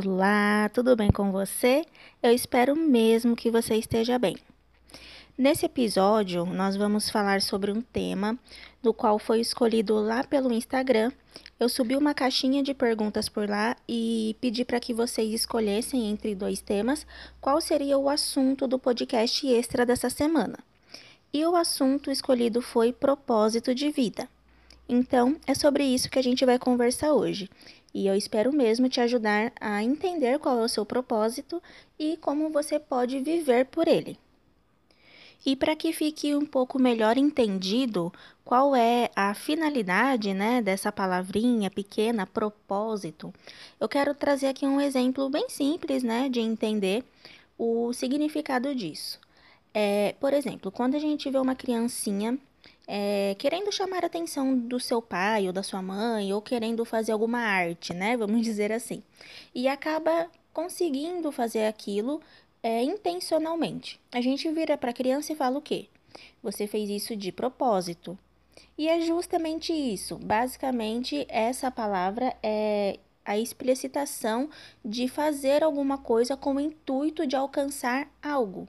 Olá, tudo bem com você? Eu espero mesmo que você esteja bem. Nesse episódio, nós vamos falar sobre um tema do qual foi escolhido lá pelo Instagram. Eu subi uma caixinha de perguntas por lá e pedi para que vocês escolhessem entre dois temas qual seria o assunto do podcast extra dessa semana. E o assunto escolhido foi propósito de vida. Então, é sobre isso que a gente vai conversar hoje. E eu espero mesmo te ajudar a entender qual é o seu propósito e como você pode viver por ele. E para que fique um pouco melhor entendido qual é a finalidade né, dessa palavrinha pequena, propósito, eu quero trazer aqui um exemplo bem simples né, de entender o significado disso. É, por exemplo, quando a gente vê uma criancinha é, querendo chamar a atenção do seu pai ou da sua mãe, ou querendo fazer alguma arte, né? Vamos dizer assim. E acaba conseguindo fazer aquilo é, intencionalmente. A gente vira para a criança e fala o quê? Você fez isso de propósito. E é justamente isso. Basicamente, essa palavra é a explicitação de fazer alguma coisa com o intuito de alcançar algo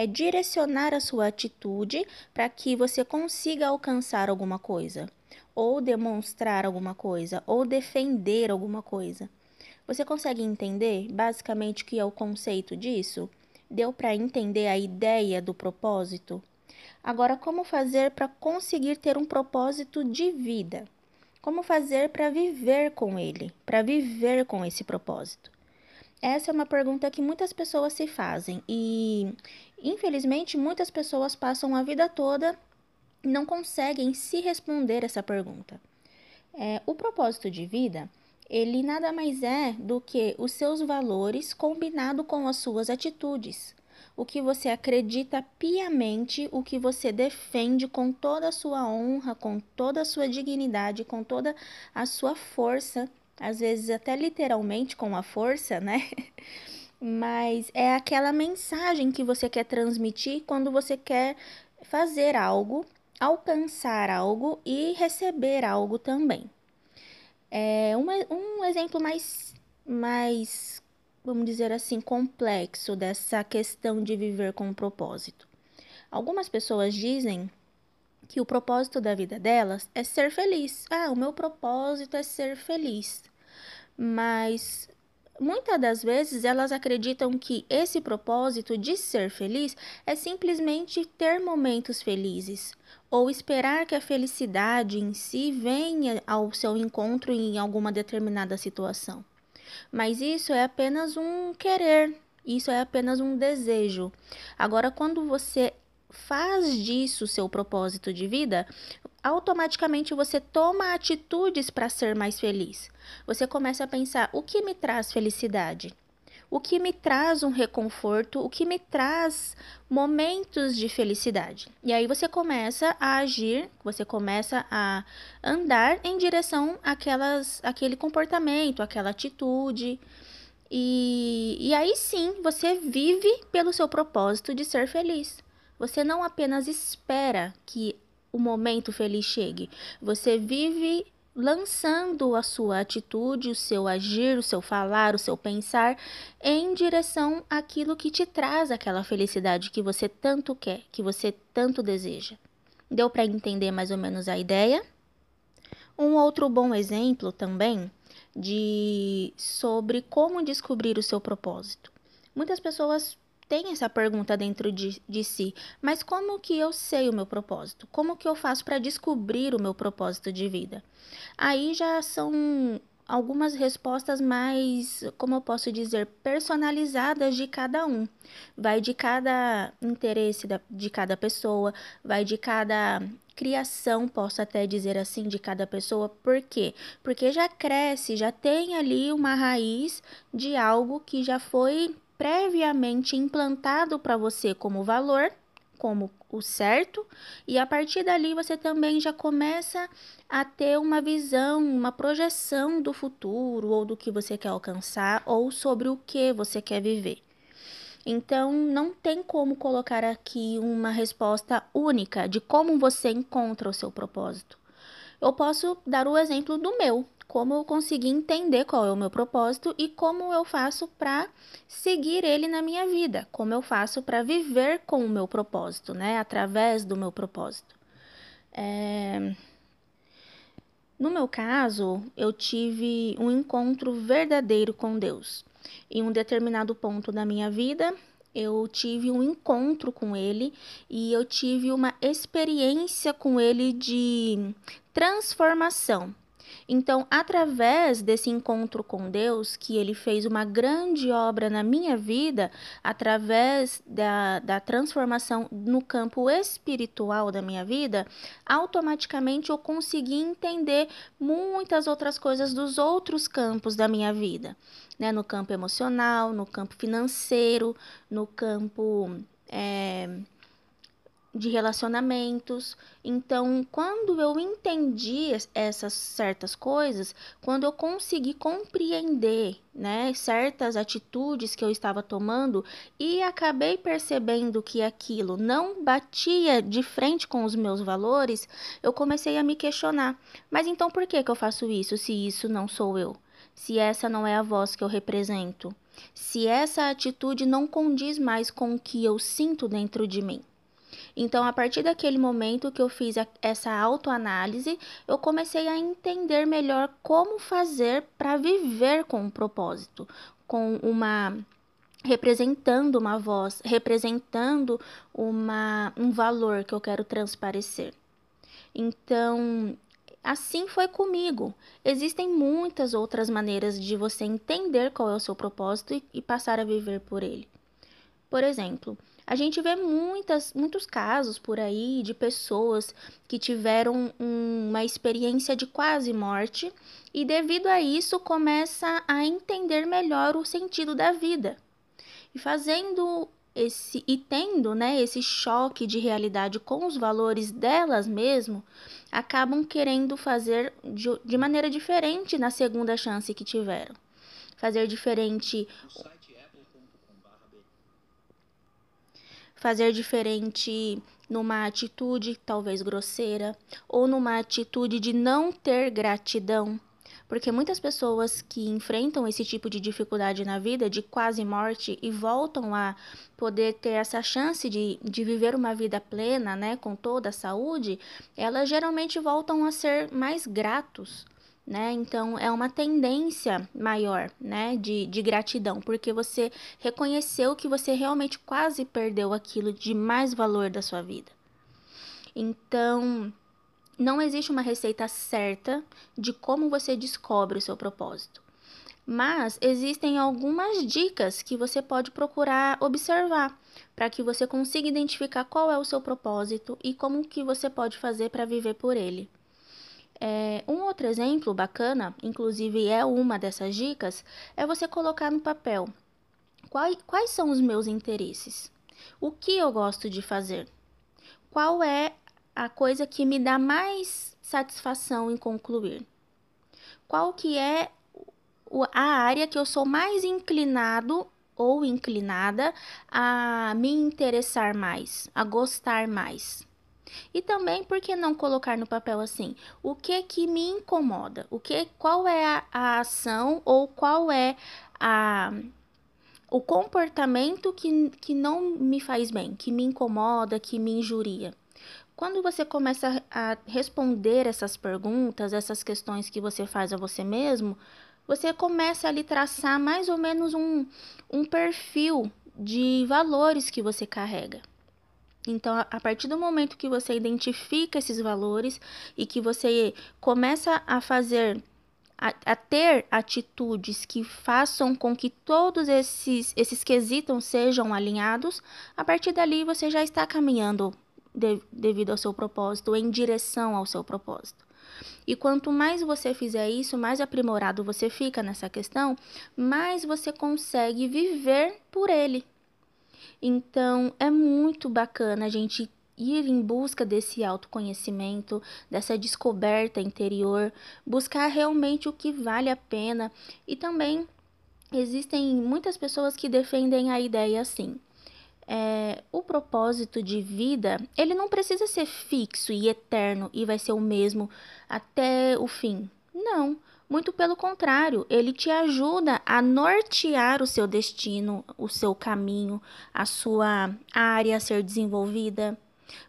é direcionar a sua atitude para que você consiga alcançar alguma coisa, ou demonstrar alguma coisa, ou defender alguma coisa. Você consegue entender basicamente o que é o conceito disso? Deu para entender a ideia do propósito? Agora, como fazer para conseguir ter um propósito de vida? Como fazer para viver com ele, para viver com esse propósito? Essa é uma pergunta que muitas pessoas se fazem e, infelizmente, muitas pessoas passam a vida toda e não conseguem se responder essa pergunta. É, o propósito de vida, ele nada mais é do que os seus valores combinado com as suas atitudes. O que você acredita piamente, o que você defende com toda a sua honra, com toda a sua dignidade, com toda a sua força às vezes até literalmente com a força, né? Mas é aquela mensagem que você quer transmitir quando você quer fazer algo, alcançar algo e receber algo também. É uma, um exemplo mais, mais, vamos dizer assim, complexo dessa questão de viver com propósito. Algumas pessoas dizem que o propósito da vida delas é ser feliz. Ah, o meu propósito é ser feliz mas muitas das vezes elas acreditam que esse propósito de ser feliz é simplesmente ter momentos felizes ou esperar que a felicidade em si venha ao seu encontro em alguma determinada situação. Mas isso é apenas um querer, isso é apenas um desejo. Agora, quando você faz disso seu propósito de vida, automaticamente você toma atitudes para ser mais feliz. Você começa a pensar: o que me traz felicidade? O que me traz um reconforto? O que me traz momentos de felicidade? E aí você começa a agir, você começa a andar em direção àquelas, àquele comportamento, àquela atitude. E, e aí sim você vive pelo seu propósito de ser feliz. Você não apenas espera que o momento feliz chegue, você vive lançando a sua atitude, o seu agir, o seu falar, o seu pensar em direção àquilo que te traz aquela felicidade que você tanto quer, que você tanto deseja. Deu para entender mais ou menos a ideia? Um outro bom exemplo também de sobre como descobrir o seu propósito. Muitas pessoas tem essa pergunta dentro de, de si, mas como que eu sei o meu propósito? Como que eu faço para descobrir o meu propósito de vida? Aí já são algumas respostas mais, como eu posso dizer, personalizadas de cada um. Vai de cada interesse da, de cada pessoa, vai de cada criação, posso até dizer assim, de cada pessoa. Por quê? Porque já cresce, já tem ali uma raiz de algo que já foi previamente implantado para você como valor, como o certo, e a partir dali você também já começa a ter uma visão, uma projeção do futuro ou do que você quer alcançar ou sobre o que você quer viver. Então, não tem como colocar aqui uma resposta única de como você encontra o seu propósito. Eu posso dar o exemplo do meu, como eu consegui entender qual é o meu propósito e como eu faço para seguir ele na minha vida, como eu faço para viver com o meu propósito, né? Através do meu propósito. É... No meu caso, eu tive um encontro verdadeiro com Deus. Em um determinado ponto da minha vida, eu tive um encontro com ele e eu tive uma experiência com ele de transformação. Então, através desse encontro com Deus, que ele fez uma grande obra na minha vida, através da, da transformação no campo espiritual da minha vida, automaticamente eu consegui entender muitas outras coisas dos outros campos da minha vida, né? No campo emocional, no campo financeiro, no campo. É, de relacionamentos. Então, quando eu entendi essas certas coisas, quando eu consegui compreender, né, certas atitudes que eu estava tomando e acabei percebendo que aquilo não batia de frente com os meus valores, eu comecei a me questionar. Mas então por que que eu faço isso se isso não sou eu? Se essa não é a voz que eu represento? Se essa atitude não condiz mais com o que eu sinto dentro de mim? Então, a partir daquele momento que eu fiz a, essa autoanálise, eu comecei a entender melhor como fazer para viver com um propósito, com uma representando uma voz, representando uma, um valor que eu quero transparecer. Então, assim foi comigo. Existem muitas outras maneiras de você entender qual é o seu propósito e, e passar a viver por ele. Por exemplo, a gente vê muitas, muitos casos por aí de pessoas que tiveram um, uma experiência de quase morte e, devido a isso, começa a entender melhor o sentido da vida. E fazendo esse e tendo, né, esse choque de realidade com os valores delas mesmo, acabam querendo fazer de, de maneira diferente na segunda chance que tiveram. Fazer diferente fazer diferente numa atitude talvez grosseira ou numa atitude de não ter gratidão. Porque muitas pessoas que enfrentam esse tipo de dificuldade na vida, de quase morte, e voltam a poder ter essa chance de, de viver uma vida plena, né, com toda a saúde, elas geralmente voltam a ser mais gratos né? Então é uma tendência maior, né, de, de gratidão, porque você reconheceu que você realmente quase perdeu aquilo de mais valor da sua vida. Então, não existe uma receita certa de como você descobre o seu propósito. Mas existem algumas dicas que você pode procurar observar para que você consiga identificar qual é o seu propósito e como que você pode fazer para viver por ele. É, um outro exemplo bacana, inclusive é uma dessas dicas, é você colocar no papel. Quais, quais são os meus interesses, o que eu gosto de fazer, qual é a coisa que me dá mais satisfação em concluir, qual que é a área que eu sou mais inclinado ou inclinada a me interessar mais, a gostar mais. E também, por que não colocar no papel assim? O que que me incomoda? O que, qual é a, a ação ou qual é a o comportamento que, que não me faz bem, que me incomoda, que me injuria. Quando você começa a responder essas perguntas, essas questões que você faz a você mesmo, você começa a lhe traçar mais ou menos um, um perfil de valores que você carrega. Então, a partir do momento que você identifica esses valores e que você começa a fazer, a, a ter atitudes que façam com que todos esses, esses quesitos sejam alinhados, a partir dali você já está caminhando de, devido ao seu propósito, em direção ao seu propósito. E quanto mais você fizer isso, mais aprimorado você fica nessa questão, mais você consegue viver por ele, então, é muito bacana a gente ir em busca desse autoconhecimento, dessa descoberta interior, buscar realmente o que vale a pena e também existem muitas pessoas que defendem a ideia assim. é, o propósito de vida, ele não precisa ser fixo e eterno e vai ser o mesmo até o fim. Não, muito pelo contrário, ele te ajuda a nortear o seu destino, o seu caminho, a sua área a ser desenvolvida.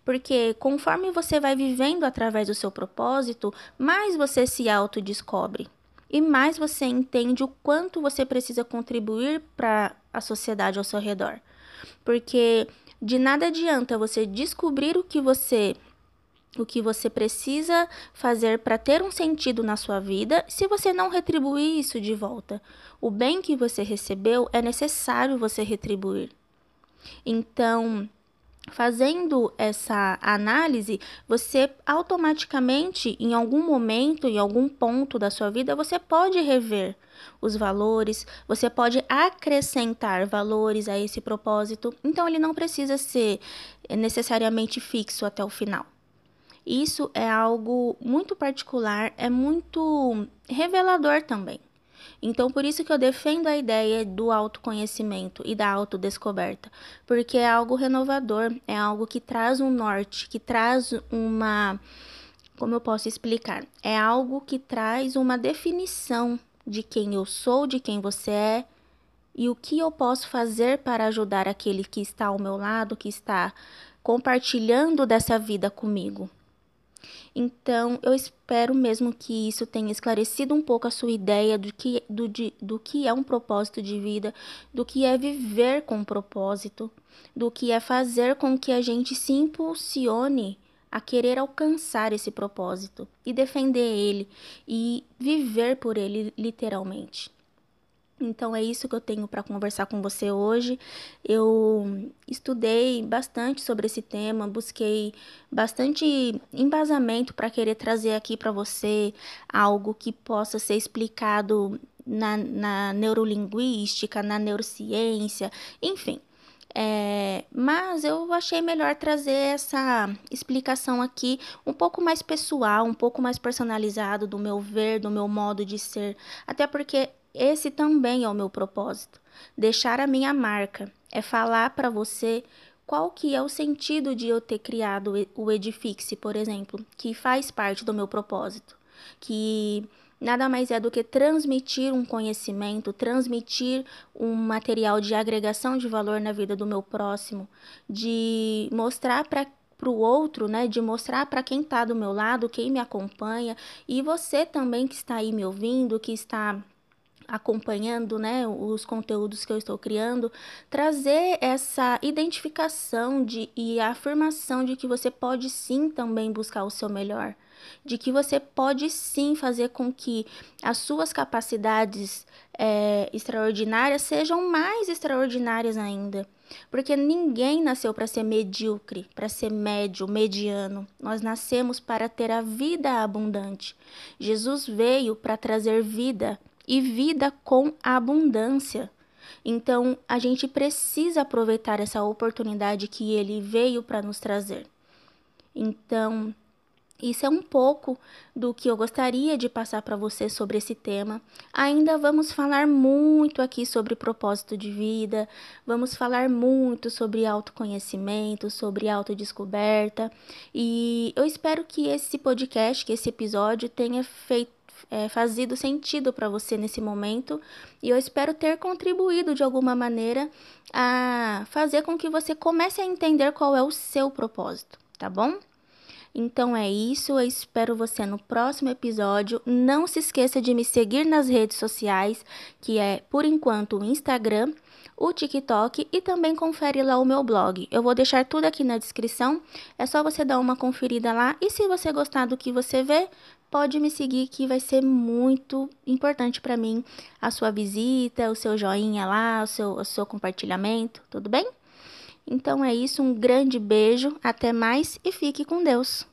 Porque conforme você vai vivendo através do seu propósito, mais você se autodescobre e mais você entende o quanto você precisa contribuir para a sociedade ao seu redor. Porque de nada adianta você descobrir o que você o que você precisa fazer para ter um sentido na sua vida se você não retribuir isso de volta. O bem que você recebeu é necessário você retribuir. Então, Fazendo essa análise, você automaticamente, em algum momento, em algum ponto da sua vida, você pode rever os valores, você pode acrescentar valores a esse propósito. Então, ele não precisa ser necessariamente fixo até o final. Isso é algo muito particular, é muito revelador também. Então, por isso que eu defendo a ideia do autoconhecimento e da autodescoberta, porque é algo renovador, é algo que traz um norte, que traz uma. Como eu posso explicar? É algo que traz uma definição de quem eu sou, de quem você é e o que eu posso fazer para ajudar aquele que está ao meu lado, que está compartilhando dessa vida comigo. Então, eu espero mesmo que isso tenha esclarecido um pouco a sua ideia do que, do, de, do que é um propósito de vida, do que é viver com propósito, do que é fazer com que a gente se impulsione a querer alcançar esse propósito e defender ele e viver por ele literalmente. Então é isso que eu tenho para conversar com você hoje. Eu estudei bastante sobre esse tema, busquei bastante embasamento para querer trazer aqui para você algo que possa ser explicado na, na neurolinguística, na neurociência, enfim. É, mas eu achei melhor trazer essa explicação aqui um pouco mais pessoal, um pouco mais personalizado do meu ver, do meu modo de ser. Até porque esse também é o meu propósito. Deixar a minha marca é falar para você qual que é o sentido de eu ter criado o Edifixe, por exemplo, que faz parte do meu propósito, que nada mais é do que transmitir um conhecimento, transmitir um material de agregação de valor na vida do meu próximo, de mostrar para para o outro, né, de mostrar para quem está do meu lado, quem me acompanha e você também que está aí me ouvindo, que está acompanhando né, os conteúdos que eu estou criando, trazer essa identificação de, e a afirmação de que você pode sim também buscar o seu melhor, de que você pode sim fazer com que as suas capacidades é, extraordinárias sejam mais extraordinárias ainda. Porque ninguém nasceu para ser medíocre, para ser médio, mediano. Nós nascemos para ter a vida abundante. Jesus veio para trazer vida e vida com abundância. Então, a gente precisa aproveitar essa oportunidade que ele veio para nos trazer. Então, isso é um pouco do que eu gostaria de passar para você sobre esse tema. Ainda vamos falar muito aqui sobre propósito de vida, vamos falar muito sobre autoconhecimento, sobre autodescoberta, e eu espero que esse podcast, que esse episódio tenha feito é, fazido sentido para você nesse momento e eu espero ter contribuído de alguma maneira a fazer com que você comece a entender qual é o seu propósito, tá bom? Então é isso, eu espero você no próximo episódio. Não se esqueça de me seguir nas redes sociais, que é por enquanto o Instagram, o TikTok e também confere lá o meu blog. Eu vou deixar tudo aqui na descrição, é só você dar uma conferida lá e se você gostar do que você vê, pode me seguir que vai ser muito importante para mim a sua visita, o seu joinha lá, o seu, o seu compartilhamento, tudo bem? Então é isso, um grande beijo, até mais e fique com Deus.